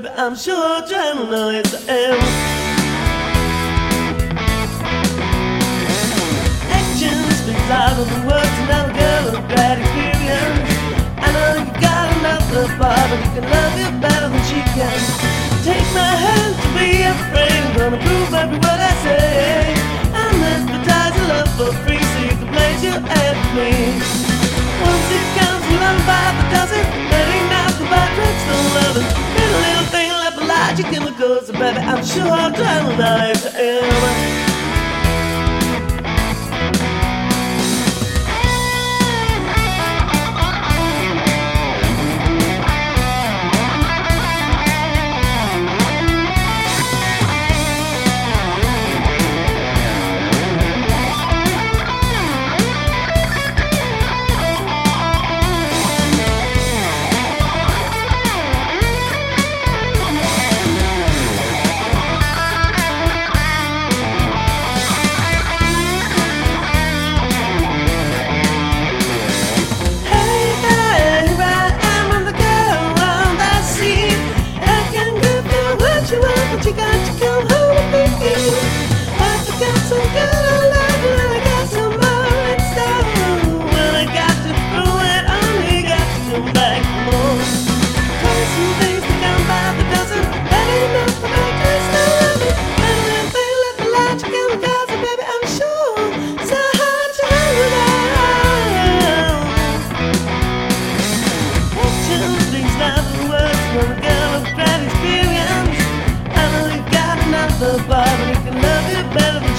baby, I'm sure adrenaline is the air. Action speaks louder than words, and I'm a girl of great experience. I know you got another bar, but you can love you better than she can. Take my hand to be afraid, I'm gonna prove every word I say. I'm advertising love for free, so you can place your ad me. Once it comes along by the dozen, chemicals, baby. I'm sure life forever. not the words for a girl experience. I know you've got another but can love it better.